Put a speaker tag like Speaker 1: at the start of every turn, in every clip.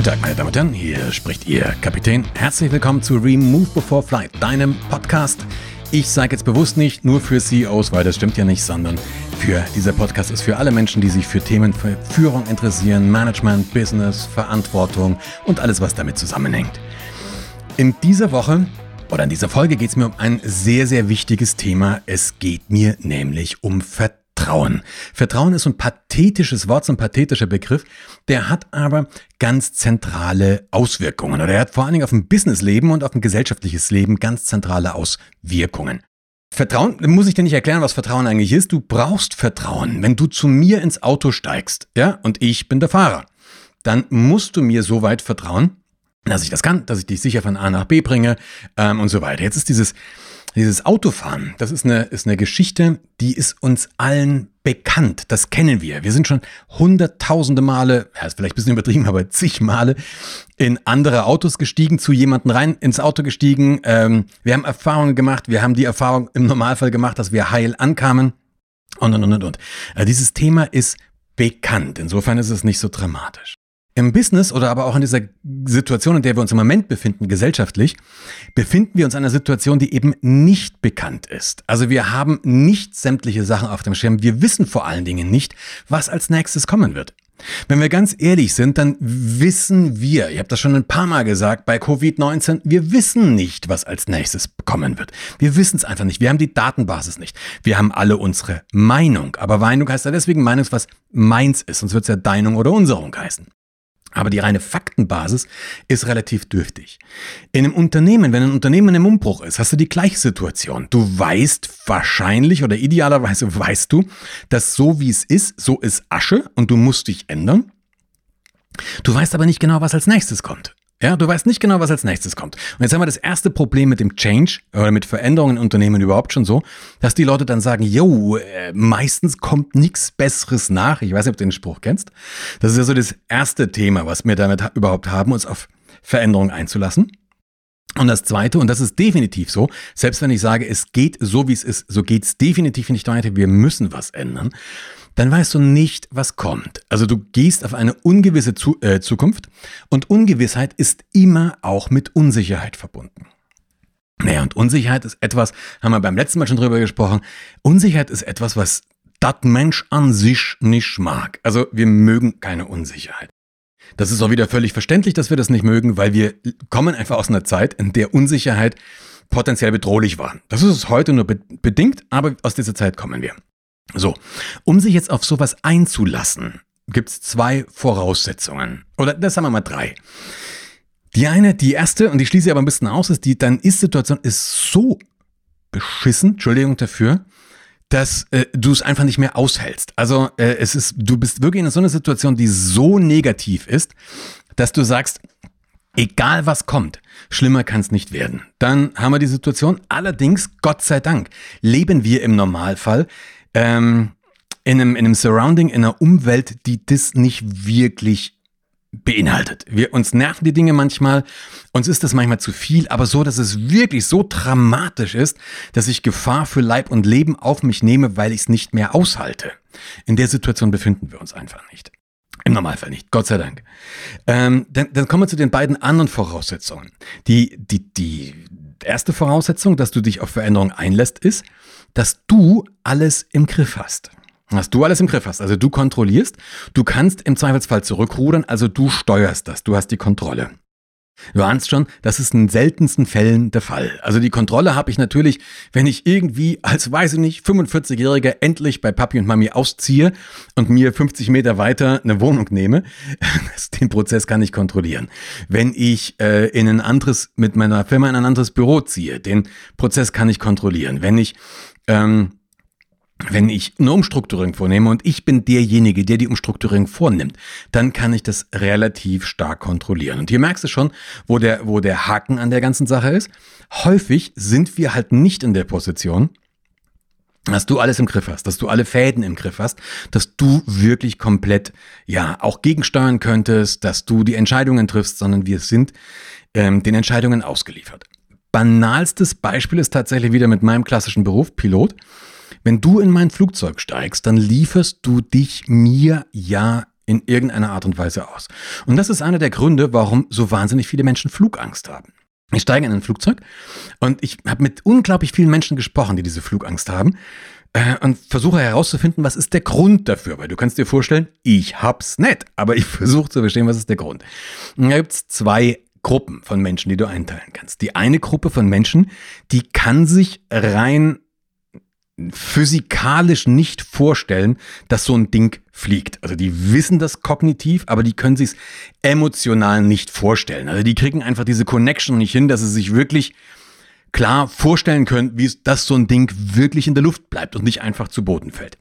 Speaker 1: Guten Tag, meine Damen und Herren, hier spricht Ihr Kapitän. Herzlich willkommen zu Remove Before Flight, deinem Podcast. Ich sage jetzt bewusst nicht nur für CEOs, weil das stimmt ja nicht, sondern für dieser Podcast ist für alle Menschen, die sich für Themen für Führung interessieren, Management, Business, Verantwortung und alles, was damit zusammenhängt. In dieser Woche oder in dieser Folge geht es mir um ein sehr, sehr wichtiges Thema. Es geht mir nämlich um Vertrauen. Vertrauen. Vertrauen ist so ein pathetisches Wort, so ein pathetischer Begriff. Der hat aber ganz zentrale Auswirkungen. Oder er hat vor allen Dingen auf ein Businessleben und auf ein gesellschaftliches Leben ganz zentrale Auswirkungen. Vertrauen, muss ich dir nicht erklären, was Vertrauen eigentlich ist. Du brauchst Vertrauen. Wenn du zu mir ins Auto steigst, ja, und ich bin der Fahrer, dann musst du mir so weit vertrauen, dass ich das kann, dass ich dich sicher von A nach B bringe ähm, und so weiter. Jetzt ist dieses dieses Autofahren, das ist eine, ist eine Geschichte, die ist uns allen bekannt. Das kennen wir. Wir sind schon hunderttausende Male, ja, ist vielleicht ein bisschen übertrieben, aber zig Male in andere Autos gestiegen, zu jemanden rein ins Auto gestiegen. Ähm, wir haben Erfahrungen gemacht. Wir haben die Erfahrung im Normalfall gemacht, dass wir heil ankamen. Und, und, und, und. Also dieses Thema ist bekannt. Insofern ist es nicht so dramatisch. Im Business oder aber auch in dieser Situation, in der wir uns im Moment befinden, gesellschaftlich, befinden wir uns in einer Situation, die eben nicht bekannt ist. Also wir haben nicht sämtliche Sachen auf dem Schirm. Wir wissen vor allen Dingen nicht, was als nächstes kommen wird. Wenn wir ganz ehrlich sind, dann wissen wir, ich habe das schon ein paar Mal gesagt, bei Covid-19, wir wissen nicht, was als nächstes kommen wird. Wir wissen es einfach nicht. Wir haben die Datenbasis nicht. Wir haben alle unsere Meinung. Aber Meinung heißt ja deswegen Meinung, was meins ist. Sonst wird es ja Deinung oder Unserung heißen. Aber die reine Faktenbasis ist relativ dürftig. In einem Unternehmen, wenn ein Unternehmen im Umbruch ist, hast du die gleiche Situation. Du weißt wahrscheinlich oder idealerweise weißt du, dass so wie es ist, so ist Asche und du musst dich ändern. Du weißt aber nicht genau, was als nächstes kommt. Ja, du weißt nicht genau, was als nächstes kommt. Und jetzt haben wir das erste Problem mit dem Change oder mit Veränderungen in Unternehmen überhaupt schon so, dass die Leute dann sagen, yo, äh, meistens kommt nichts Besseres nach. Ich weiß nicht, ob du den Spruch kennst. Das ist ja so das erste Thema, was wir damit überhaupt haben, uns auf Veränderungen einzulassen. Und das Zweite, und das ist definitiv so, selbst wenn ich sage, es geht so, wie es ist, so geht es definitiv nicht weiter, wir müssen was ändern dann weißt du nicht, was kommt. Also du gehst auf eine ungewisse Zu äh, Zukunft und Ungewissheit ist immer auch mit Unsicherheit verbunden. Naja, und Unsicherheit ist etwas, haben wir beim letzten Mal schon drüber gesprochen, Unsicherheit ist etwas, was das Mensch an sich nicht mag. Also wir mögen keine Unsicherheit. Das ist auch wieder völlig verständlich, dass wir das nicht mögen, weil wir kommen einfach aus einer Zeit, in der Unsicherheit potenziell bedrohlich war. Das ist es heute nur bedingt, aber aus dieser Zeit kommen wir. So, um sich jetzt auf sowas einzulassen, gibt es zwei Voraussetzungen. Oder das sagen wir mal drei. Die eine, die erste, und die schließe ich aber ein bisschen aus, ist die, dann Ist-Situation ist so beschissen, Entschuldigung dafür, dass äh, du es einfach nicht mehr aushältst. Also äh, es ist, du bist wirklich in so einer Situation, die so negativ ist, dass du sagst, egal was kommt, schlimmer kann es nicht werden. Dann haben wir die Situation. Allerdings, Gott sei Dank, leben wir im Normalfall ähm, in, einem, in einem Surrounding, in einer Umwelt, die das nicht wirklich beinhaltet. Wir, uns nerven die Dinge manchmal, uns ist das manchmal zu viel, aber so, dass es wirklich so dramatisch ist, dass ich Gefahr für Leib und Leben auf mich nehme, weil ich es nicht mehr aushalte. In der Situation befinden wir uns einfach nicht. Im Normalfall nicht, Gott sei Dank. Ähm, dann, dann kommen wir zu den beiden anderen Voraussetzungen. Die, die, die erste Voraussetzung, dass du dich auf Veränderung einlässt, ist, dass du alles im Griff hast. Dass du alles im Griff hast. Also du kontrollierst, du kannst im Zweifelsfall zurückrudern, also du steuerst das, du hast die Kontrolle. Du ahnst schon, das ist in seltensten Fällen der Fall. Also die Kontrolle habe ich natürlich, wenn ich irgendwie als, weiß ich nicht, 45-Jähriger endlich bei Papi und Mami ausziehe und mir 50 Meter weiter eine Wohnung nehme. Den Prozess kann ich kontrollieren. Wenn ich äh, in ein anderes, mit meiner Firma in ein anderes Büro ziehe, den Prozess kann ich kontrollieren. Wenn ich ähm, wenn ich eine Umstrukturierung vornehme und ich bin derjenige, der die Umstrukturierung vornimmt, dann kann ich das relativ stark kontrollieren. Und hier merkst du schon, wo der, wo der Haken an der ganzen Sache ist. Häufig sind wir halt nicht in der Position, dass du alles im Griff hast, dass du alle Fäden im Griff hast, dass du wirklich komplett, ja, auch gegensteuern könntest, dass du die Entscheidungen triffst, sondern wir sind ähm, den Entscheidungen ausgeliefert banalstes Beispiel ist tatsächlich wieder mit meinem klassischen Beruf, Pilot. Wenn du in mein Flugzeug steigst, dann lieferst du dich mir ja in irgendeiner Art und Weise aus. Und das ist einer der Gründe, warum so wahnsinnig viele Menschen Flugangst haben. Ich steige in ein Flugzeug und ich habe mit unglaublich vielen Menschen gesprochen, die diese Flugangst haben äh, und versuche herauszufinden, was ist der Grund dafür. Weil du kannst dir vorstellen, ich hab's nicht, aber ich versuche zu verstehen, was ist der Grund. Und da gibt's zwei Gruppen von Menschen, die du einteilen kannst. Die eine Gruppe von Menschen, die kann sich rein physikalisch nicht vorstellen, dass so ein Ding fliegt. Also die wissen das kognitiv, aber die können sich emotional nicht vorstellen. Also die kriegen einfach diese Connection nicht hin, dass sie sich wirklich klar vorstellen können, wie es, dass so ein Ding wirklich in der Luft bleibt und nicht einfach zu Boden fällt.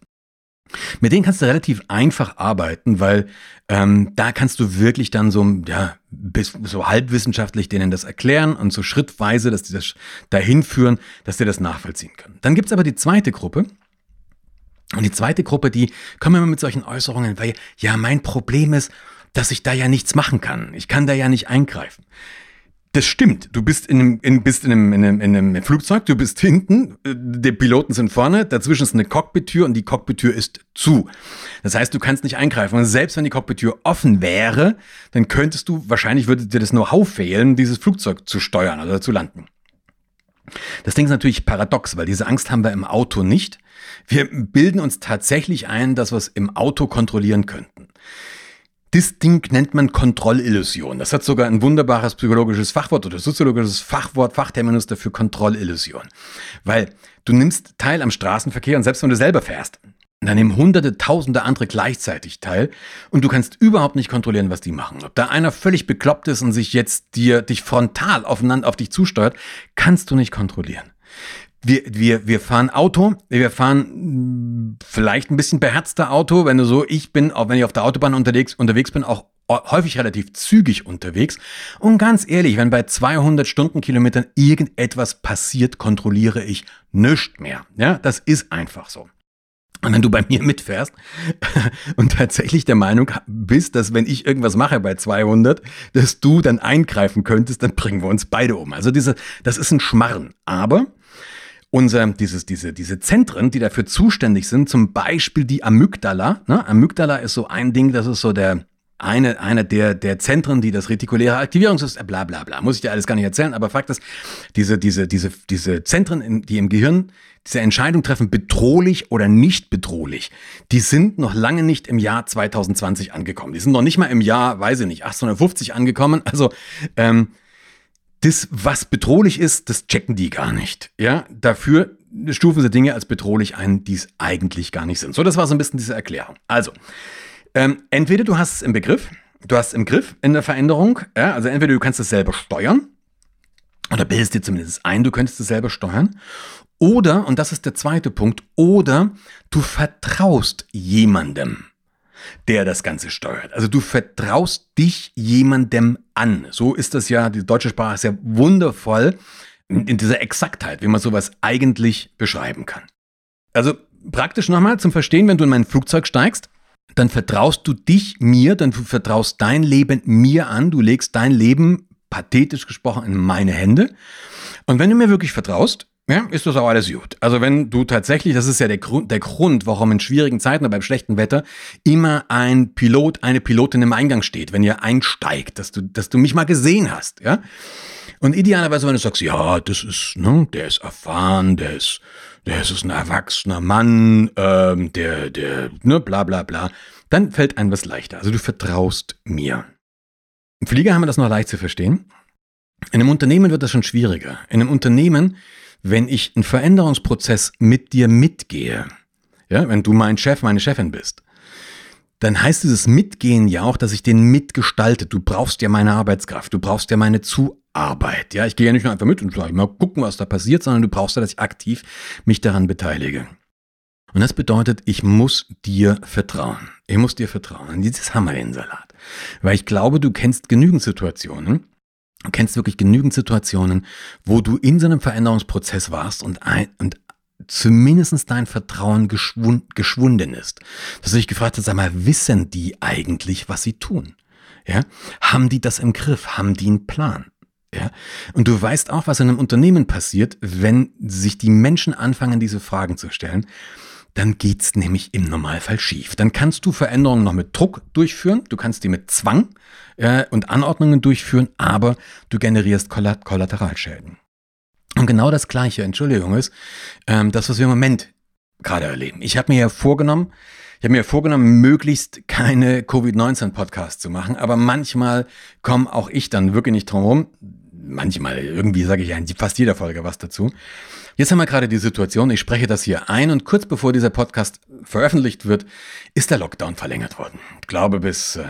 Speaker 1: Mit denen kannst du relativ einfach arbeiten, weil ähm, da kannst du wirklich dann so, ja, bis, so halbwissenschaftlich denen das erklären und so schrittweise, dass die das dahin führen, dass die das nachvollziehen können. Dann gibt's aber die zweite Gruppe. Und die zweite Gruppe, die kommen immer mit solchen Äußerungen, weil ja, mein Problem ist, dass ich da ja nichts machen kann. Ich kann da ja nicht eingreifen. Das stimmt. Du bist in einem, in, bist in einem, in, einem, in einem Flugzeug, du bist hinten, äh, die Piloten sind vorne, dazwischen ist eine Cockpit-Tür und die Cockpit-Tür ist zu. Das heißt, du kannst nicht eingreifen. Und selbst wenn die Cockpit-Tür offen wäre, dann könntest du, wahrscheinlich würde dir das Know-how fehlen, dieses Flugzeug zu steuern oder zu landen. Das Ding ist natürlich paradox, weil diese Angst haben wir im Auto nicht. Wir bilden uns tatsächlich ein, dass wir es im Auto kontrollieren könnten. Das Ding nennt man Kontrollillusion. Das hat sogar ein wunderbares psychologisches Fachwort oder soziologisches Fachwort, Fachterminus dafür Kontrollillusion. Weil du nimmst teil am Straßenverkehr und selbst wenn du selber fährst, dann nehmen hunderte, tausende andere gleichzeitig teil und du kannst überhaupt nicht kontrollieren, was die machen. Ob da einer völlig bekloppt ist und sich jetzt dir, dich frontal aufeinander auf dich zusteuert, kannst du nicht kontrollieren wir, wir, wir fahren Auto, wir fahren vielleicht ein bisschen beherzter Auto, wenn du so, ich bin, auch wenn ich auf der Autobahn unterwegs, unterwegs bin, auch häufig relativ zügig unterwegs. Und ganz ehrlich, wenn bei 200 Stundenkilometern irgendetwas passiert, kontrolliere ich nichts mehr. Ja, das ist einfach so. Und wenn du bei mir mitfährst und tatsächlich der Meinung bist, dass wenn ich irgendwas mache bei 200, dass du dann eingreifen könntest, dann bringen wir uns beide um. Also diese, das ist ein Schmarren. Aber unser, dieses, diese, diese Zentren, die dafür zuständig sind, zum Beispiel die Amygdala. Ne? Amygdala ist so ein Ding, das ist so der, eine, eine der, der Zentren, die das retikuläre Aktivierungssystem, bla bla bla, muss ich dir alles gar nicht erzählen, aber Fakt ist, diese, diese, diese, diese Zentren, die im Gehirn diese Entscheidung treffen, bedrohlich oder nicht bedrohlich, die sind noch lange nicht im Jahr 2020 angekommen. Die sind noch nicht mal im Jahr, weiß ich nicht, 1850 angekommen. Also ähm, das, was bedrohlich ist, das checken die gar nicht. Ja, dafür stufen sie Dinge als bedrohlich ein, die es eigentlich gar nicht sind. So, das war so ein bisschen diese Erklärung. Also, ähm, entweder du hast es im Begriff, du hast es im Griff in der Veränderung, ja, also entweder du kannst es selber steuern, oder bildest dir zumindest ein, du könntest es selber steuern, oder, und das ist der zweite Punkt, oder du vertraust jemandem der das Ganze steuert. Also du vertraust dich jemandem an. So ist das ja, die deutsche Sprache ist ja wundervoll in dieser Exaktheit, wie man sowas eigentlich beschreiben kann. Also praktisch nochmal zum Verstehen, wenn du in mein Flugzeug steigst, dann vertraust du dich mir, dann du vertraust dein Leben mir an, du legst dein Leben, pathetisch gesprochen, in meine Hände. Und wenn du mir wirklich vertraust, ja, ist das auch alles gut. Also wenn du tatsächlich, das ist ja der Grund, der Grund, warum in schwierigen Zeiten oder beim schlechten Wetter immer ein Pilot, eine Pilotin im Eingang steht, wenn ihr einsteigt, dass du, dass du mich mal gesehen hast, ja. Und idealerweise, wenn du sagst, ja, das ist, ne, der ist erfahren, der ist, der ist ein erwachsener Mann, ähm, der, der, ne, bla bla bla, dann fällt einem was leichter. Also du vertraust mir. Im Flieger haben wir das noch leicht zu verstehen. In einem Unternehmen wird das schon schwieriger. In einem Unternehmen wenn ich einen Veränderungsprozess mit dir mitgehe, ja, wenn du mein Chef, meine Chefin bist, dann heißt dieses Mitgehen ja auch, dass ich den mitgestalte. Du brauchst ja meine Arbeitskraft, du brauchst ja meine Zuarbeit. Ja, ich gehe ja nicht nur einfach mit und sage mal gucken, was da passiert, sondern du brauchst ja, dass ich aktiv mich daran beteilige. Und das bedeutet, ich muss dir vertrauen. Ich muss dir vertrauen. Und dieses haben wir den Salat. Weil ich glaube, du kennst genügend Situationen, Du kennst wirklich genügend Situationen, wo du in so einem Veränderungsprozess warst und, ein, und zumindest dein Vertrauen geschwund, geschwunden ist. Dass du dich gefragt hast, sag mal, wissen die eigentlich, was sie tun? Ja? Haben die das im Griff? Haben die einen Plan? Ja? Und du weißt auch, was in einem Unternehmen passiert, wenn sich die Menschen anfangen, diese Fragen zu stellen. Dann geht's nämlich im Normalfall schief. Dann kannst du Veränderungen noch mit Druck durchführen, du kannst die mit Zwang äh, und Anordnungen durchführen, aber du generierst Kollat Kollateralschäden. Und genau das Gleiche, Entschuldigung, ist ähm, das, was wir im Moment gerade erleben. Ich habe mir ja vorgenommen, ich habe mir vorgenommen, möglichst keine Covid-19-Podcasts zu machen, aber manchmal komme auch ich dann wirklich nicht drum rum. Manchmal, irgendwie sage ich ja in fast jeder Folge was dazu. Jetzt haben wir gerade die Situation, ich spreche das hier ein und kurz bevor dieser Podcast veröffentlicht wird, ist der Lockdown verlängert worden. Ich glaube bis äh,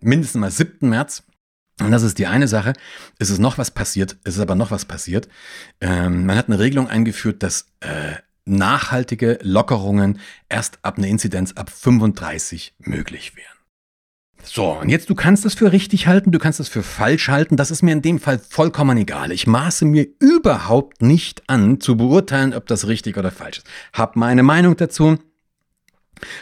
Speaker 1: mindestens mal 7. März. Und das ist die eine Sache. Es ist noch was passiert, es ist aber noch was passiert. Ähm, man hat eine Regelung eingeführt, dass äh, nachhaltige Lockerungen erst ab einer Inzidenz ab 35 möglich wären. So, und jetzt, du kannst das für richtig halten, du kannst das für falsch halten, das ist mir in dem Fall vollkommen egal. Ich maße mir überhaupt nicht an, zu beurteilen, ob das richtig oder falsch ist. Hab meine Meinung dazu.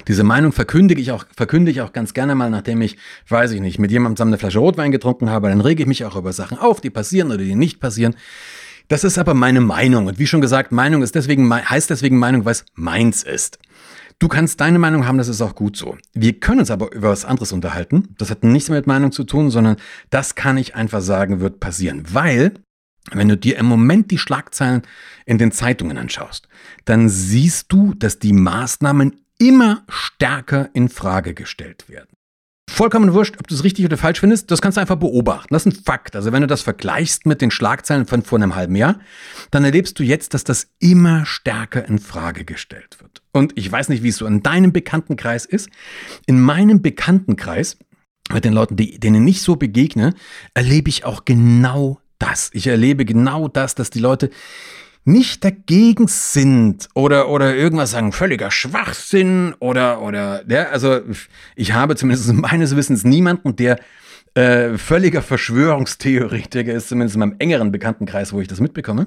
Speaker 1: Diese Meinung verkündige ich auch, verkündige ich auch ganz gerne mal, nachdem ich, weiß ich nicht, mit jemandem zusammen eine Flasche Rotwein getrunken habe, dann rege ich mich auch über Sachen auf, die passieren oder die nicht passieren. Das ist aber meine Meinung. Und wie schon gesagt, Meinung ist deswegen, heißt deswegen Meinung, weil es meins ist. Du kannst deine Meinung haben, das ist auch gut so. Wir können uns aber über was anderes unterhalten. Das hat nichts mehr mit Meinung zu tun, sondern das kann ich einfach sagen, wird passieren. Weil, wenn du dir im Moment die Schlagzeilen in den Zeitungen anschaust, dann siehst du, dass die Maßnahmen immer stärker in Frage gestellt werden. Vollkommen wurscht, ob du es richtig oder falsch findest, das kannst du einfach beobachten. Das ist ein Fakt. Also wenn du das vergleichst mit den Schlagzeilen von vor einem halben Jahr, dann erlebst du jetzt, dass das immer stärker in Frage gestellt wird. Und ich weiß nicht, wie es so in deinem Bekanntenkreis ist. In meinem Bekanntenkreis, mit den Leuten, die, denen nicht so begegne, erlebe ich auch genau das. Ich erlebe genau das, dass die Leute nicht dagegen sind oder, oder irgendwas sagen, völliger Schwachsinn oder, oder, ja, also ich habe zumindest meines Wissens niemanden, der äh, völliger Verschwörungstheoretiker ist, zumindest in meinem engeren Bekanntenkreis, wo ich das mitbekomme.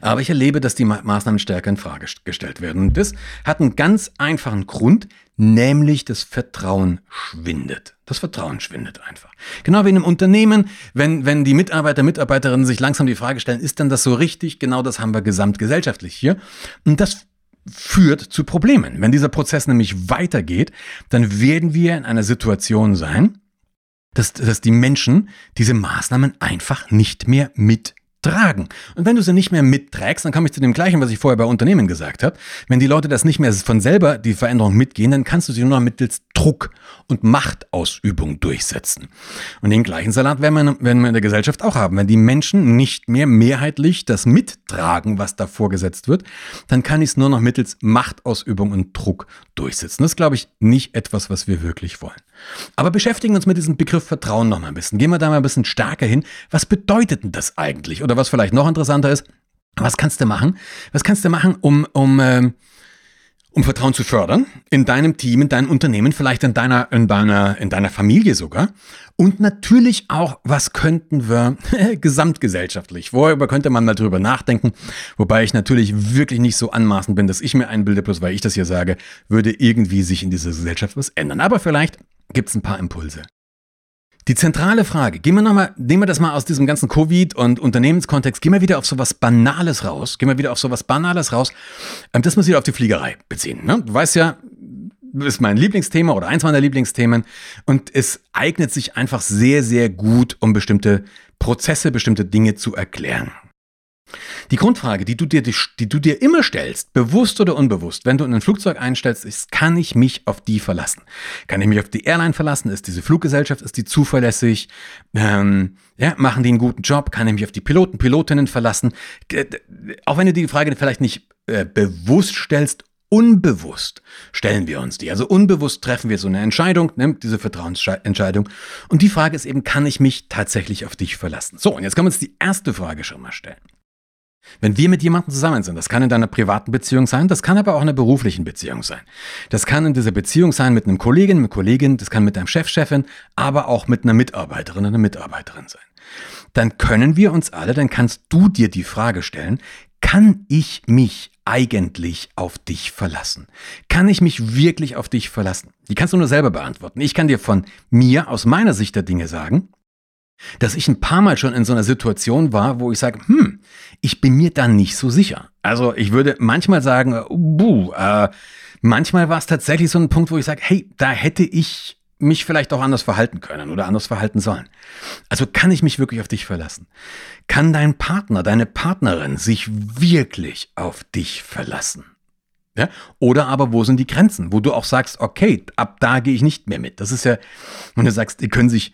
Speaker 1: Aber ich erlebe, dass die Maßnahmen stärker in Frage gestellt werden. Und das hat einen ganz einfachen Grund, nämlich das Vertrauen schwindet. Das Vertrauen schwindet einfach. Genau wie in einem Unternehmen, wenn, wenn die Mitarbeiter, Mitarbeiterinnen sich langsam die Frage stellen, ist denn das so richtig? Genau das haben wir gesamtgesellschaftlich hier. Und das führt zu Problemen. Wenn dieser Prozess nämlich weitergeht, dann werden wir in einer Situation sein, dass, dass die Menschen diese Maßnahmen einfach nicht mehr mit tragen. Und wenn du sie nicht mehr mitträgst, dann komme ich zu dem gleichen, was ich vorher bei Unternehmen gesagt habe. Wenn die Leute das nicht mehr von selber die Veränderung mitgehen, dann kannst du sie nur noch mittels Druck und Machtausübung durchsetzen. Und den gleichen Salat werden wir, werden wir in der Gesellschaft auch haben. Wenn die Menschen nicht mehr mehrheitlich das mittragen, was da vorgesetzt wird, dann kann ich es nur noch mittels Machtausübung und Druck durchsetzen. Das ist, glaube ich, nicht etwas, was wir wirklich wollen. Aber beschäftigen uns mit diesem Begriff Vertrauen noch mal ein bisschen. Gehen wir da mal ein bisschen stärker hin. Was bedeutet denn das eigentlich? Oder was vielleicht noch interessanter ist, was kannst du machen? Was kannst du machen, um, um, äh, um Vertrauen zu fördern? In deinem Team, in deinem Unternehmen, vielleicht in deiner, in deiner, in deiner Familie sogar. Und natürlich auch, was könnten wir gesamtgesellschaftlich? Worüber könnte man mal drüber nachdenken? Wobei ich natürlich wirklich nicht so anmaßend bin, dass ich mir einbilde, bloß weil ich das hier sage, würde irgendwie sich in dieser Gesellschaft was ändern. Aber vielleicht gibt es ein paar Impulse. Die zentrale Frage, gehen wir noch mal, nehmen wir das mal aus diesem ganzen Covid- und Unternehmenskontext, gehen wir wieder auf sowas Banales raus, gehen wir wieder auf sowas Banales raus, ähm, das muss ich auf die Fliegerei beziehen. Ne? Du weißt ja, das ist mein Lieblingsthema oder eins meiner Lieblingsthemen und es eignet sich einfach sehr, sehr gut, um bestimmte Prozesse, bestimmte Dinge zu erklären. Die Grundfrage, die du, dir, die, die du dir immer stellst, bewusst oder unbewusst, wenn du in ein Flugzeug einstellst, ist, kann ich mich auf die verlassen? Kann ich mich auf die Airline verlassen? Ist diese Fluggesellschaft, ist die zuverlässig? Ähm, ja, machen die einen guten Job? Kann ich mich auf die Piloten, Pilotinnen verlassen? Auch wenn du die Frage vielleicht nicht äh, bewusst stellst, unbewusst stellen wir uns die. Also unbewusst treffen wir so eine Entscheidung, ne, diese Vertrauensentscheidung. Und die Frage ist eben, kann ich mich tatsächlich auf dich verlassen? So, und jetzt können wir uns die erste Frage schon mal stellen. Wenn wir mit jemandem zusammen sind, das kann in deiner privaten Beziehung sein, das kann aber auch in einer beruflichen Beziehung sein. Das kann in dieser Beziehung sein mit einem Kollegen, mit Kollegin, das kann mit deinem Chef, Chefin, aber auch mit einer Mitarbeiterin, einer Mitarbeiterin sein. Dann können wir uns alle, dann kannst du dir die Frage stellen, kann ich mich eigentlich auf dich verlassen? Kann ich mich wirklich auf dich verlassen? Die kannst du nur selber beantworten. Ich kann dir von mir aus meiner Sicht der Dinge sagen, dass ich ein paar Mal schon in so einer Situation war, wo ich sage, hm, ich bin mir da nicht so sicher. Also ich würde manchmal sagen, uh, buh, äh, manchmal war es tatsächlich so ein Punkt, wo ich sage, hey, da hätte ich mich vielleicht auch anders verhalten können oder anders verhalten sollen. Also kann ich mich wirklich auf dich verlassen? Kann dein Partner, deine Partnerin sich wirklich auf dich verlassen? Ja? Oder aber wo sind die Grenzen, wo du auch sagst, okay, ab da gehe ich nicht mehr mit. Das ist ja, wenn du sagst, die können sich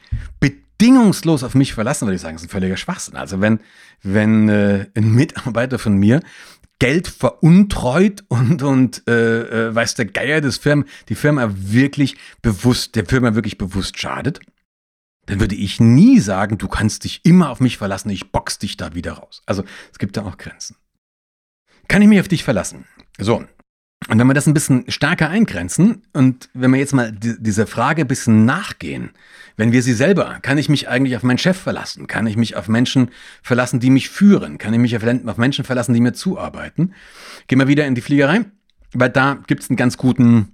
Speaker 1: bedingungslos auf mich verlassen, würde ich sagen, das ist ein völliger Schwachsinn. Also wenn, wenn äh, ein Mitarbeiter von mir Geld veruntreut und, und äh, äh, weiß der Geier des Firmen, die Firma wirklich bewusst, der Firma wirklich bewusst schadet, dann würde ich nie sagen, du kannst dich immer auf mich verlassen, ich box dich da wieder raus. Also es gibt da auch Grenzen. Kann ich mich auf dich verlassen? So, und wenn wir das ein bisschen stärker eingrenzen und wenn wir jetzt mal die, dieser Frage ein bisschen nachgehen, wenn wir sie selber, kann ich mich eigentlich auf meinen Chef verlassen? Kann ich mich auf Menschen verlassen, die mich führen? Kann ich mich auf, Menschen verlassen, die mir zuarbeiten? Gehen wir wieder in die Fliegerei, weil da gibt es einen ganz guten,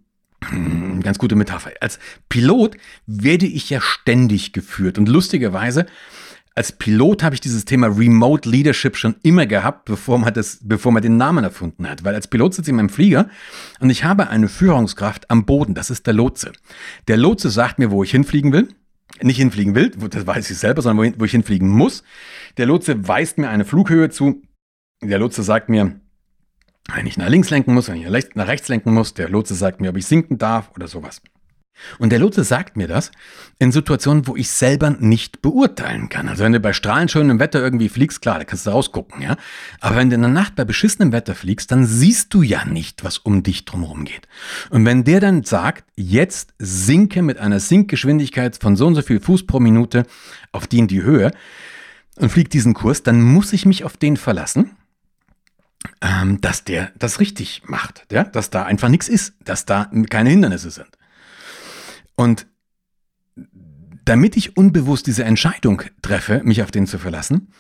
Speaker 1: ganz gute Metapher. Als Pilot werde ich ja ständig geführt und lustigerweise als Pilot habe ich dieses Thema Remote Leadership schon immer gehabt, bevor man, das, bevor man den Namen erfunden hat. Weil als Pilot sitze ich in meinem Flieger und ich habe eine Führungskraft am Boden. Das ist der Lotse. Der Lotse sagt mir, wo ich hinfliegen will. Nicht hinfliegen will, das weiß ich selber, sondern wo ich hinfliegen muss. Der Lotse weist mir eine Flughöhe zu. Der Lotse sagt mir, wenn ich nach links lenken muss, wenn ich nach rechts lenken muss. Der Lotse sagt mir, ob ich sinken darf oder sowas. Und der Lotse sagt mir das in Situationen, wo ich selber nicht beurteilen kann. Also wenn du bei strahlend schönem Wetter irgendwie fliegst, klar, da kannst du rausgucken, ja. Aber wenn du in der Nacht bei beschissenem Wetter fliegst, dann siehst du ja nicht, was um dich drumherum geht. Und wenn der dann sagt, jetzt sinke mit einer Sinkgeschwindigkeit von so und so viel Fuß pro Minute auf die in die Höhe und fliegt diesen Kurs, dann muss ich mich auf den verlassen ähm, dass der das richtig macht, ja? dass da einfach nichts ist, dass da keine Hindernisse sind. Und damit ich unbewusst diese Entscheidung treffe, mich auf den zu verlassen,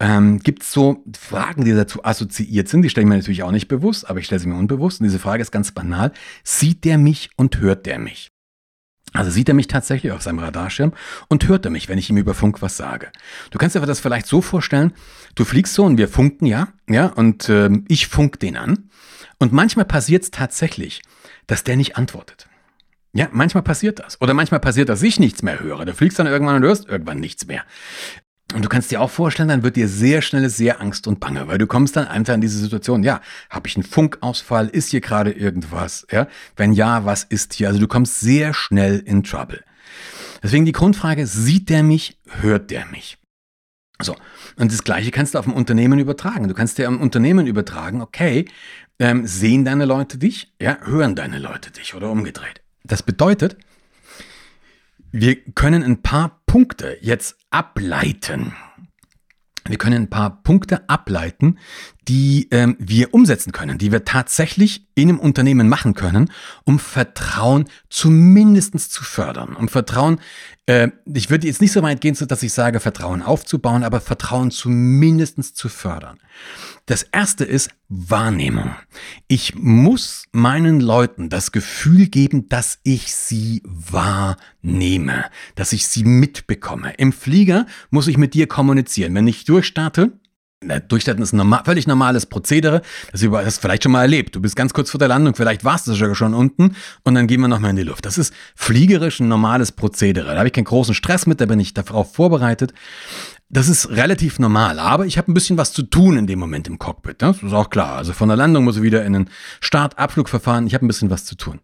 Speaker 1: ähm, gibt es so Fragen, die dazu assoziiert sind. Die stelle ich mir natürlich auch nicht bewusst, aber ich stelle sie mir unbewusst. Und diese Frage ist ganz banal. Sieht der mich und hört der mich? Also sieht er mich tatsächlich auf seinem Radarschirm und hört er mich, wenn ich ihm über Funk was sage. Du kannst dir das vielleicht so vorstellen, du fliegst so und wir funken ja, ja, und äh, ich funk den an. Und manchmal passiert es tatsächlich, dass der nicht antwortet. Ja, manchmal passiert das. Oder manchmal passiert, dass ich nichts mehr höre. Du fliegst dann irgendwann und hörst irgendwann nichts mehr. Und du kannst dir auch vorstellen, dann wird dir sehr schnell sehr Angst und Bange, weil du kommst dann einfach in diese Situation, ja, habe ich einen Funkausfall, ist hier gerade irgendwas, ja? Wenn ja, was ist hier? Also du kommst sehr schnell in Trouble. Deswegen die Grundfrage, sieht der mich, hört der mich? So, und das Gleiche kannst du auf ein Unternehmen übertragen. Du kannst dir am Unternehmen übertragen, okay, ähm, sehen deine Leute dich, ja, hören deine Leute dich oder umgedreht. Das bedeutet, wir können ein paar Punkte jetzt ableiten. Wir können ein paar Punkte ableiten, die ähm, wir umsetzen können, die wir tatsächlich in einem Unternehmen machen können, um Vertrauen zumindest zu fördern. Um Vertrauen, äh, ich würde jetzt nicht so weit gehen, dass ich sage, Vertrauen aufzubauen, aber Vertrauen zumindest zu fördern. Das erste ist Wahrnehmung. Ich muss meinen Leuten das Gefühl geben, dass ich sie wahrnehme, dass ich sie mitbekomme. Im Flieger muss ich mit dir kommunizieren. Wenn ich durchstarte, Durchstarten ist ein normal, völlig normales Prozedere. Das hast du vielleicht schon mal erlebt. Du bist ganz kurz vor der Landung, vielleicht warst du sogar schon unten und dann gehen wir nochmal in die Luft. Das ist fliegerisch ein normales Prozedere. Da habe ich keinen großen Stress mit, da bin ich darauf vorbereitet. Das ist relativ normal, aber ich habe ein bisschen was zu tun in dem Moment im Cockpit. Ne? Das ist auch klar. Also von der Landung muss ich wieder in ein Start-Abflugverfahren. Ich habe ein bisschen was zu tun.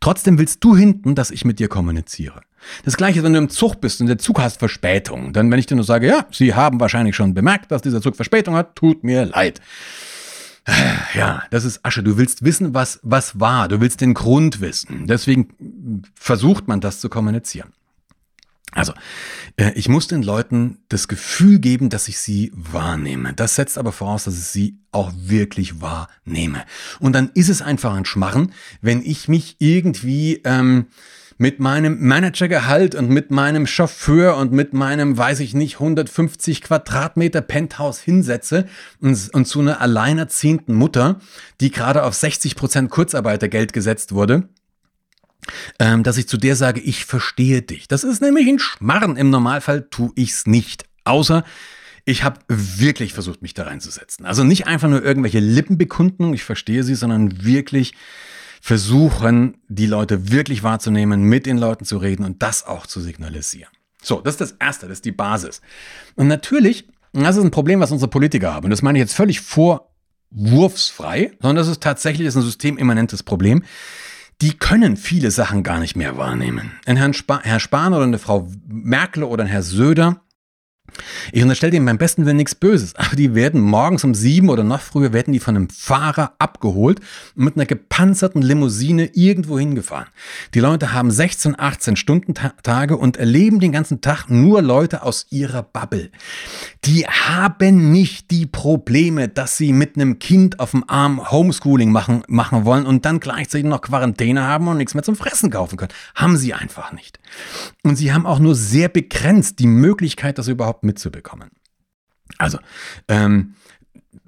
Speaker 1: Trotzdem willst du hinten, dass ich mit dir kommuniziere. Das gleiche, wenn du im Zug bist und der Zug hast Verspätung. Dann, wenn ich dir nur sage, ja, Sie haben wahrscheinlich schon bemerkt, dass dieser Zug Verspätung hat, tut mir leid. Ja, das ist Asche. Du willst wissen, was, was war. Du willst den Grund wissen. Deswegen versucht man das zu kommunizieren. Also, äh, ich muss den Leuten das Gefühl geben, dass ich sie wahrnehme. Das setzt aber voraus, dass ich sie auch wirklich wahrnehme. Und dann ist es einfach ein Schmarren, wenn ich mich irgendwie ähm, mit meinem Managergehalt und mit meinem Chauffeur und mit meinem, weiß ich nicht, 150 Quadratmeter Penthouse hinsetze und, und zu einer alleinerziehenden Mutter, die gerade auf 60 Prozent Kurzarbeitergeld gesetzt wurde, ähm, dass ich zu der sage, ich verstehe dich. Das ist nämlich ein Schmarren. Im Normalfall tue ich es nicht. Außer ich habe wirklich versucht, mich da reinzusetzen. Also nicht einfach nur irgendwelche Lippenbekundungen, ich verstehe sie, sondern wirklich versuchen, die Leute wirklich wahrzunehmen, mit den Leuten zu reden und das auch zu signalisieren. So, das ist das Erste, das ist die Basis. Und natürlich, das ist ein Problem, was unsere Politiker haben. Und das meine ich jetzt völlig vorwurfsfrei, sondern das ist tatsächlich ein systemimmanentes Problem die können viele Sachen gar nicht mehr wahrnehmen. Ein Herrn Spa Herr Spahn oder eine Frau Merkel oder ein Herr Söder ich unterstelle dem beim besten Willen nichts Böses, aber die werden morgens um sieben oder noch früher werden die von einem Fahrer abgeholt und mit einer gepanzerten Limousine irgendwo hingefahren. Die Leute haben 16, 18 Stunden Tage und erleben den ganzen Tag nur Leute aus ihrer Bubble. Die haben nicht die Probleme, dass sie mit einem Kind auf dem Arm Homeschooling machen, machen wollen und dann gleichzeitig noch Quarantäne haben und nichts mehr zum Fressen kaufen können. Haben sie einfach nicht. Und sie haben auch nur sehr begrenzt die Möglichkeit, das überhaupt mitzubekommen. Also, ähm,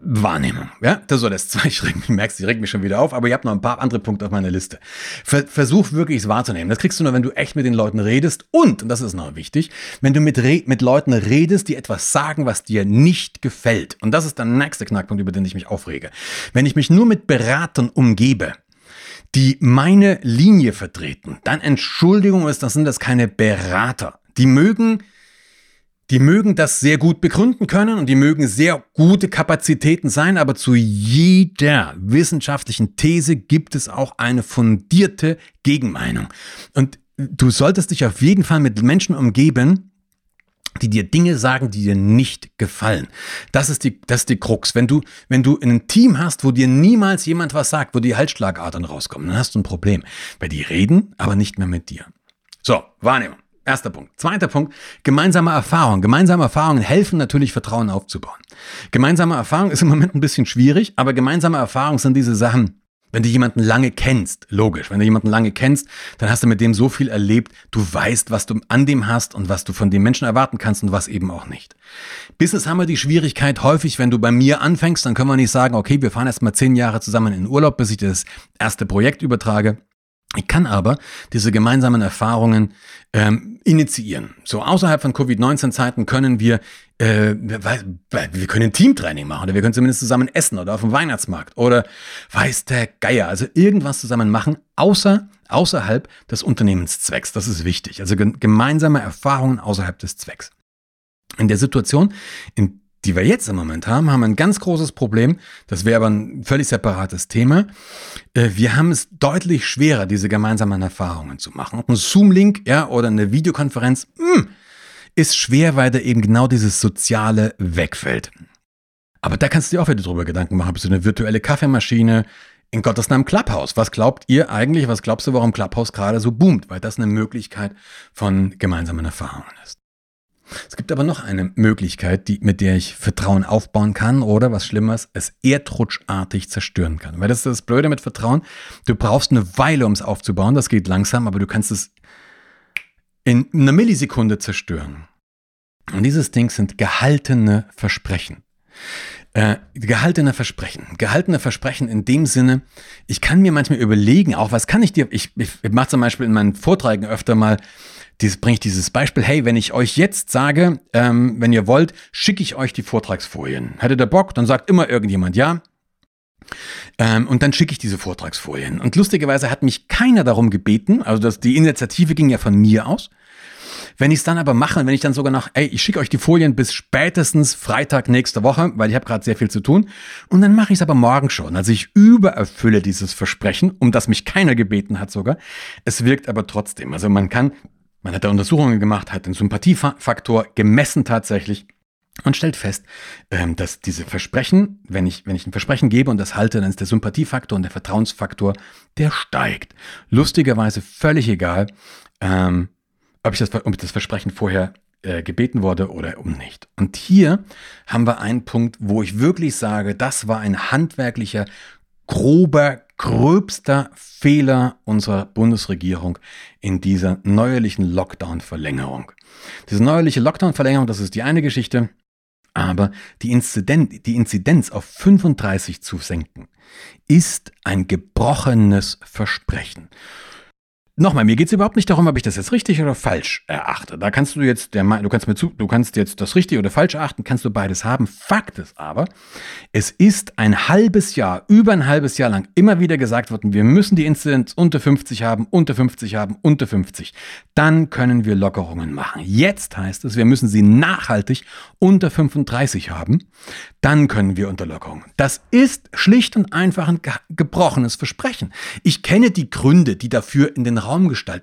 Speaker 1: Wahrnehmung. Ja, das so das zweite. Ich reg, merkst, ich reg mich schon wieder auf, aber ihr habt noch ein paar andere Punkte auf meiner Liste. Versuch wirklich es wahrzunehmen. Das kriegst du nur, wenn du echt mit den Leuten redest und, und das ist noch wichtig, wenn du mit, mit Leuten redest, die etwas sagen, was dir nicht gefällt. Und das ist der nächste Knackpunkt, über den ich mich aufrege. Wenn ich mich nur mit Beratern umgebe, die meine Linie vertreten, dann Entschuldigung ist, das sind das keine Berater. Die mögen, die mögen das sehr gut begründen können und die mögen sehr gute Kapazitäten sein, aber zu jeder wissenschaftlichen These gibt es auch eine fundierte Gegenmeinung. Und du solltest dich auf jeden Fall mit Menschen umgeben, die dir Dinge sagen, die dir nicht gefallen. Das ist die, das ist die Krux. Wenn du, wenn du ein Team hast, wo dir niemals jemand was sagt, wo die Halsschlagadern rauskommen, dann hast du ein Problem. Weil die reden, aber nicht mehr mit dir. So, Wahrnehmung. Erster Punkt. Zweiter Punkt, gemeinsame Erfahrungen. Gemeinsame Erfahrungen helfen natürlich, Vertrauen aufzubauen. Gemeinsame Erfahrung ist im Moment ein bisschen schwierig, aber gemeinsame Erfahrungen sind diese Sachen, wenn du jemanden lange kennst, logisch, wenn du jemanden lange kennst, dann hast du mit dem so viel erlebt, du weißt, was du an dem hast und was du von dem Menschen erwarten kannst und was eben auch nicht. Business haben wir die Schwierigkeit häufig, wenn du bei mir anfängst, dann können wir nicht sagen, okay, wir fahren erst mal zehn Jahre zusammen in Urlaub, bis ich das erste Projekt übertrage. Ich kann aber diese gemeinsamen Erfahrungen ähm, initiieren. So außerhalb von Covid-19-Zeiten können wir, äh, wir können Teamtraining machen oder wir können zumindest zusammen essen oder auf dem Weihnachtsmarkt oder weiß der Geier, also irgendwas zusammen machen, außer außerhalb des Unternehmenszwecks. Das ist wichtig. Also gemeinsame Erfahrungen außerhalb des Zwecks. In der Situation, in die wir jetzt im Moment haben, haben ein ganz großes Problem. Das wäre aber ein völlig separates Thema. Äh, wir haben es deutlich schwerer, diese gemeinsamen Erfahrungen zu machen. Ob ein Zoom-Link ja, oder eine Videokonferenz mh, hm, ist schwer, weil da eben genau dieses Soziale wegfällt. Aber da kannst du dir auch wieder drüber Gedanken machen. Bist du eine virtuelle Kaffeemaschine? In Gottes Namen Clubhouse. Was glaubt ihr eigentlich? Was glaubst du, warum Clubhouse gerade so boomt? Weil das eine Möglichkeit von gemeinsamen Erfahrungen ist. Es gibt aber noch eine Möglichkeit, die, mit der ich Vertrauen aufbauen kann oder was Schlimmeres, es erdrutschartig zerstören kann. Weil das ist das Blöde mit Vertrauen. Du brauchst eine Weile, um es aufzubauen. Das geht langsam, aber du kannst es in einer Millisekunde zerstören. Und dieses Ding sind gehaltene Versprechen. Äh, gehaltene Versprechen. Gehaltene Versprechen in dem Sinne, ich kann mir manchmal überlegen, auch was kann ich dir, ich, ich mache zum Beispiel in meinen Vorträgen öfter mal, dieses, bringe ich dieses Beispiel, hey, wenn ich euch jetzt sage, ähm, wenn ihr wollt, schicke ich euch die Vortragsfolien. Hättet ihr Bock, dann sagt immer irgendjemand ja. Ähm, und dann schicke ich diese Vortragsfolien. Und lustigerweise hat mich keiner darum gebeten, also das, die Initiative ging ja von mir aus. Wenn ich es dann aber mache, wenn ich dann sogar noch, ey, ich schicke euch die Folien bis spätestens Freitag nächste Woche, weil ich habe gerade sehr viel zu tun, und dann mache ich es aber morgen schon. Also ich übererfülle dieses Versprechen, um das mich keiner gebeten hat sogar. Es wirkt aber trotzdem. Also man kann man hat da Untersuchungen gemacht, hat den Sympathiefaktor gemessen tatsächlich und stellt fest, ähm, dass diese Versprechen, wenn ich, wenn ich ein Versprechen gebe und das halte, dann ist der Sympathiefaktor und der Vertrauensfaktor, der steigt. Lustigerweise völlig egal, ähm, ob ich das, ob das Versprechen vorher äh, gebeten wurde oder um nicht. Und hier haben wir einen Punkt, wo ich wirklich sage, das war ein handwerklicher, grober gröbster Fehler unserer Bundesregierung in dieser neuerlichen Lockdown-Verlängerung. Diese neuerliche Lockdown-Verlängerung, das ist die eine Geschichte, aber die, Inzidenz, die Inzidenz auf 35 zu senken, ist ein gebrochenes Versprechen. Nochmal, mir geht es überhaupt nicht darum, ob ich das jetzt richtig oder falsch erachte. Da kannst du jetzt, der, du kannst mir zu, du kannst jetzt das richtig oder falsch erachten, kannst du beides haben. Fakt ist aber, es ist ein halbes Jahr, über ein halbes Jahr lang immer wieder gesagt worden, wir müssen die Inzidenz unter 50 haben, unter 50 haben, unter 50. Dann können wir Lockerungen machen. Jetzt heißt es, wir müssen sie nachhaltig unter 35 haben. Dann können wir unter Lockerungen. Das ist schlicht und einfach ein gebrochenes Versprechen. Ich kenne die Gründe, die dafür in den Raum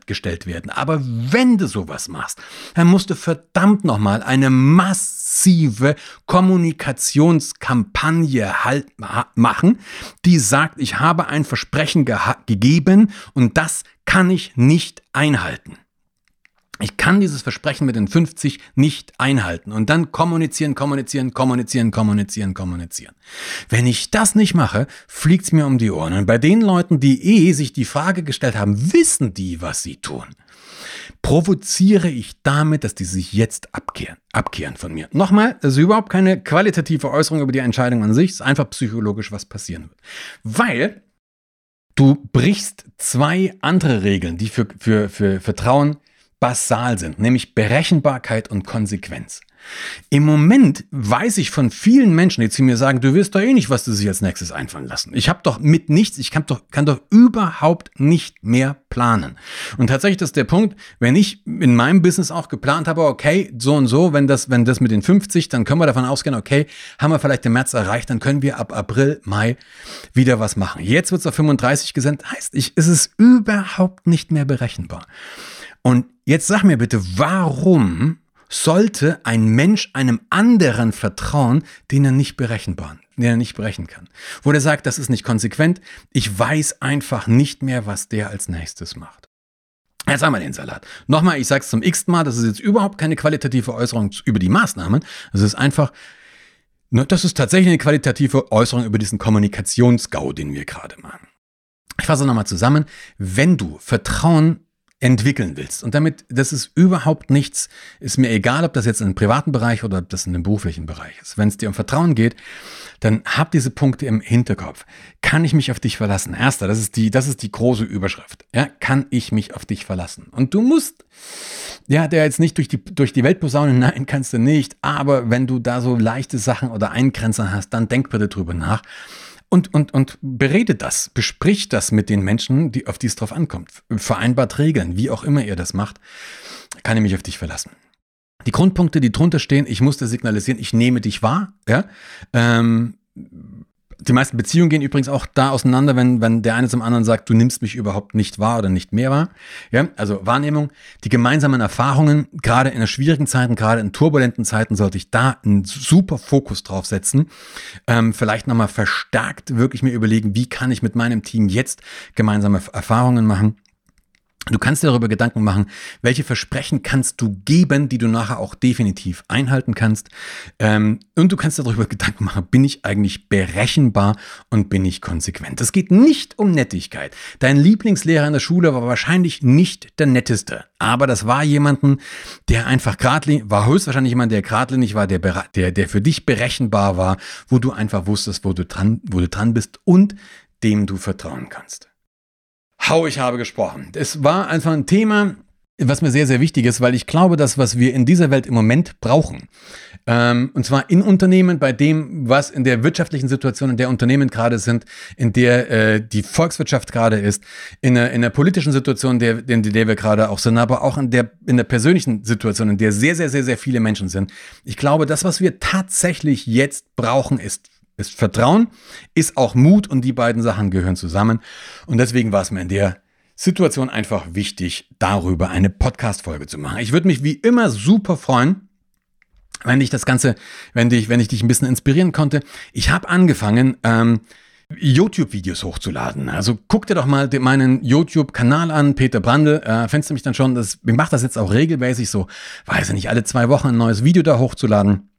Speaker 1: gestellt werden. Aber wenn du sowas machst, dann musst du verdammt nochmal eine massive Kommunikationskampagne halt machen, die sagt, ich habe ein Versprechen ge gegeben und das kann ich nicht einhalten. Ich kann dieses Versprechen mit den 50 nicht einhalten und dann kommunizieren, kommunizieren, kommunizieren, kommunizieren, kommunizieren. Wenn ich das nicht mache, fliegt's mir um die Ohren. Und bei den Leuten, die eh sich die Frage gestellt haben, wissen die, was sie tun? Provoziere ich damit, dass die sich jetzt abkehren, abkehren von mir. Nochmal, das ist überhaupt keine qualitative Äußerung über die Entscheidung an sich, es ist einfach psychologisch, was passieren wird. Weil du brichst zwei andere Regeln, die für, für, für Vertrauen basal sind, nämlich Berechenbarkeit und Konsequenz. Im Moment weiß ich von vielen Menschen, die zu mir sagen, du wirst doch eh nicht, was du sich als nächstes einfallen lassen. Ich habe doch mit nichts, ich kann doch, kann doch überhaupt nicht mehr planen. Und tatsächlich das ist der Punkt, wenn ich in meinem Business auch geplant habe, okay, so und so, wenn das, wenn das mit den 50, dann können wir davon ausgehen, okay, haben wir vielleicht den März erreicht, dann können wir ab April, Mai wieder was machen. Jetzt wird es auf 35 gesendet, heißt, ich, es ist überhaupt nicht mehr berechenbar. Und jetzt sag mir bitte, warum sollte ein Mensch einem anderen vertrauen, den er nicht berechenbar, den er nicht berechnen kann? Wo der sagt, das ist nicht konsequent, ich weiß einfach nicht mehr, was der als nächstes macht. Jetzt haben wir den Salat. Nochmal, ich sage es zum x Mal, das ist jetzt überhaupt keine qualitative Äußerung über die Maßnahmen. Das ist einfach, ne, das ist tatsächlich eine qualitative Äußerung über diesen Kommunikationsgau, den wir gerade machen. Ich fasse nochmal zusammen. Wenn du Vertrauen entwickeln willst. Und damit, das ist überhaupt nichts, ist mir egal, ob das jetzt in einem privaten Bereich oder ob das in einem beruflichen Bereich ist. Wenn es dir um Vertrauen geht, dann hab diese Punkte im Hinterkopf. Kann ich mich auf dich verlassen? Erster, das ist die, das ist die große Überschrift. Ja, kann ich mich auf dich verlassen? Und du musst, ja, der jetzt nicht durch die, durch die Welt posaunen, nein, kannst du nicht. Aber wenn du da so leichte Sachen oder Eingrenzer hast, dann denk bitte drüber nach und, und, und berede das, bespricht das mit den Menschen, die, auf die es drauf ankommt. Vereinbart Regeln, wie auch immer ihr das macht, kann ich mich auf dich verlassen. Die Grundpunkte, die drunter stehen, ich musste signalisieren, ich nehme dich wahr, ja. Ähm, die meisten Beziehungen gehen übrigens auch da auseinander, wenn, wenn der eine zum anderen sagt, du nimmst mich überhaupt nicht wahr oder nicht mehr wahr. Ja, also Wahrnehmung, die gemeinsamen Erfahrungen, gerade in schwierigen Zeiten, gerade in turbulenten Zeiten, sollte ich da einen super Fokus drauf setzen. Ähm, vielleicht nochmal verstärkt wirklich mir überlegen, wie kann ich mit meinem Team jetzt gemeinsame Erfahrungen machen. Du kannst dir darüber Gedanken machen, welche Versprechen kannst du geben, die du nachher auch definitiv einhalten kannst. Ähm, und du kannst dir darüber Gedanken machen, bin ich eigentlich berechenbar und bin ich konsequent. Es geht nicht um Nettigkeit. Dein Lieblingslehrer in der Schule war wahrscheinlich nicht der netteste, aber das war jemanden, der einfach geradlinig, war höchstwahrscheinlich jemand, der geradlinig war, der, der, der für dich berechenbar war, wo du einfach wusstest, wo du dran, wo du dran bist und dem du vertrauen kannst. Hau, ich habe gesprochen. Es war einfach ein Thema, was mir sehr, sehr wichtig ist, weil ich glaube, das, was wir in dieser Welt im Moment brauchen, ähm, und zwar in Unternehmen, bei dem, was in der wirtschaftlichen Situation, in der Unternehmen gerade sind, in der äh, die Volkswirtschaft gerade ist, in der, in der politischen Situation, der, in der wir gerade auch sind, aber auch in der, in der persönlichen Situation, in der sehr, sehr, sehr, sehr viele Menschen sind. Ich glaube, das, was wir tatsächlich jetzt brauchen, ist ist Vertrauen, ist auch Mut und die beiden Sachen gehören zusammen. Und deswegen war es mir in der Situation einfach wichtig, darüber eine Podcast-Folge zu machen. Ich würde mich wie immer super freuen, wenn ich das Ganze, wenn dich, wenn ich dich ein bisschen inspirieren konnte. Ich habe angefangen, ähm, YouTube-Videos hochzuladen. Also guck dir doch mal meinen YouTube-Kanal an, Peter Brandl. Äh, findest du mich dann schon, das, ich mache das jetzt auch regelmäßig so, weiß ich nicht, alle zwei Wochen ein neues Video da hochzuladen.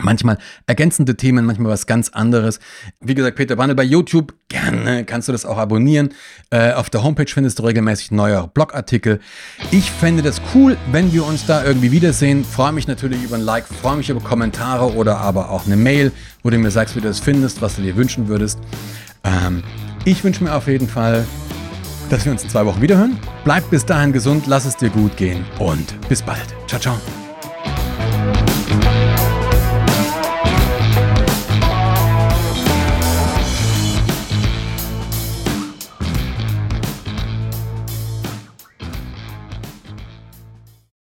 Speaker 1: Manchmal ergänzende Themen, manchmal was ganz anderes. Wie gesagt, Peter Brandl bei YouTube, gerne kannst du das auch abonnieren. Äh, auf der Homepage findest du regelmäßig neue Blogartikel. Ich fände das cool, wenn wir uns da irgendwie wiedersehen. Freue mich natürlich über ein Like, freue mich über Kommentare oder aber auch eine Mail, wo du mir sagst, wie du das findest, was du dir wünschen würdest. Ähm, ich wünsche mir auf jeden Fall dass wir uns in zwei Wochen wiederhören. Bleib bis dahin gesund, lass es dir gut gehen und bis bald. Ciao, ciao.